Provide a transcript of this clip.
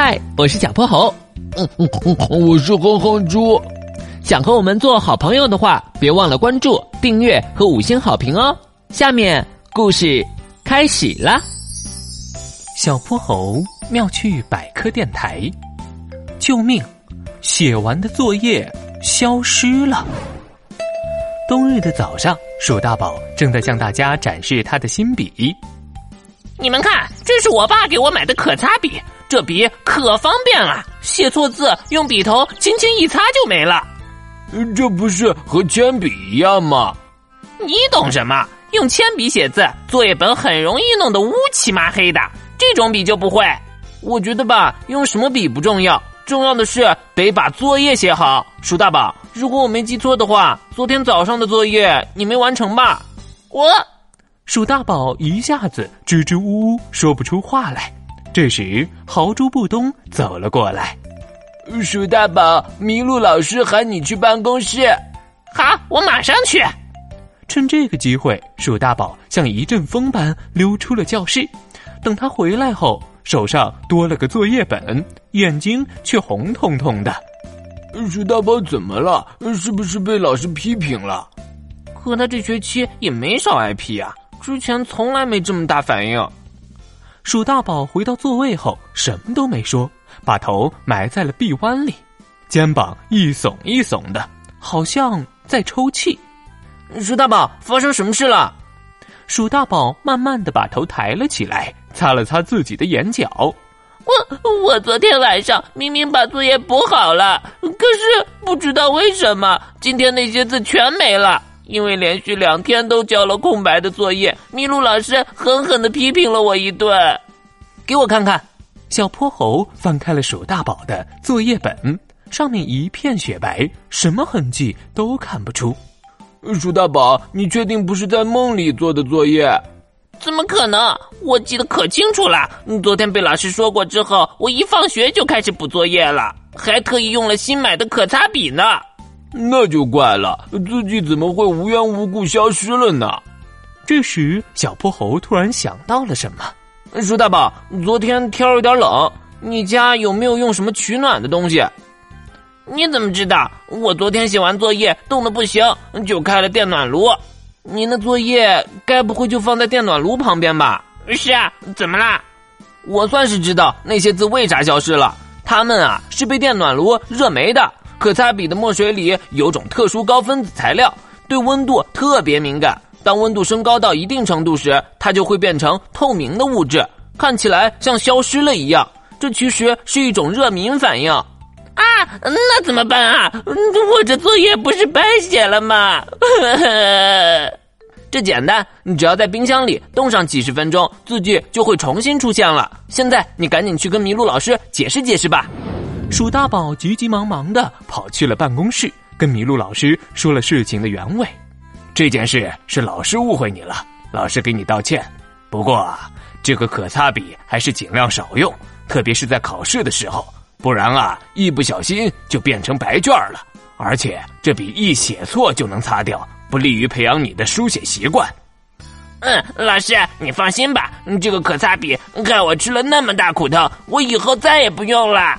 嗨，我是小泼猴。嗯嗯嗯，我是哼哼猪。想和我们做好朋友的话，别忘了关注、订阅和五星好评哦。下面故事开始啦！小泼猴妙趣百科电台，救命！写完的作业消失了。冬日的早上，鼠大宝正在向大家展示他的新笔。你们看，这是我爸给我买的可擦笔，这笔可方便了，写错字用笔头轻轻一擦就没了。这不是和铅笔一样吗？你懂什么？用铅笔写字，作业本很容易弄得乌漆麻黑的。这种笔就不会。我觉得吧，用什么笔不重要。重要的是得把作业写好，鼠大宝。如果我没记错的话，昨天早上的作业你没完成吧？我，鼠大宝一下子支支吾吾说不出话来。这时，豪猪布东走了过来。鼠大宝，麋鹿老师喊你去办公室。好，我马上去。趁这个机会，鼠大宝像一阵风般溜出了教室。等他回来后。手上多了个作业本，眼睛却红彤彤的。鼠大宝怎么了？是不是被老师批评了？可他这学期也没少挨批啊，之前从来没这么大反应。鼠大宝回到座位后，什么都没说，把头埋在了臂弯里，肩膀一耸一耸的，好像在抽泣。鼠大宝，发生什么事了？鼠大宝慢慢的把头抬了起来。擦了擦自己的眼角，我我昨天晚上明明把作业补好了，可是不知道为什么今天那些字全没了。因为连续两天都交了空白的作业，麋鹿老师狠狠的批评了我一顿。给我看看，小泼猴翻开了鼠大宝的作业本，上面一片雪白，什么痕迹都看不出。鼠大宝，你确定不是在梦里做的作业？怎么可能？我记得可清楚了。昨天被老师说过之后，我一放学就开始补作业了，还特意用了新买的可擦笔呢。那就怪了，自己怎么会无缘无故消失了呢？这时，小泼猴突然想到了什么：“鼠大宝，昨天天有点冷，你家有没有用什么取暖的东西？”你怎么知道？我昨天写完作业冻得不行，就开了电暖炉。你那作业该不会就放在电暖炉旁边吧？是啊，怎么啦？我算是知道那些字为啥消失了。它们啊是被电暖炉热没的。可擦笔的墨水里有种特殊高分子材料，对温度特别敏感。当温度升高到一定程度时，它就会变成透明的物质，看起来像消失了一样。这其实是一种热敏反应。啊，那怎么办啊？我这作业不是白写了吗？这简单，你只要在冰箱里冻上几十分钟，字迹就会重新出现了。现在你赶紧去跟麋鹿老师解释解释吧。鼠大宝急急忙忙的跑去了办公室，跟麋鹿老师说了事情的原委。这件事是老师误会你了，老师给你道歉。不过啊这个可擦笔还是尽量少用，特别是在考试的时候。不然啊，一不小心就变成白卷了。而且这笔一写错就能擦掉，不利于培养你的书写习惯。嗯，老师，你放心吧，这个可擦笔害我吃了那么大苦头，我以后再也不用了。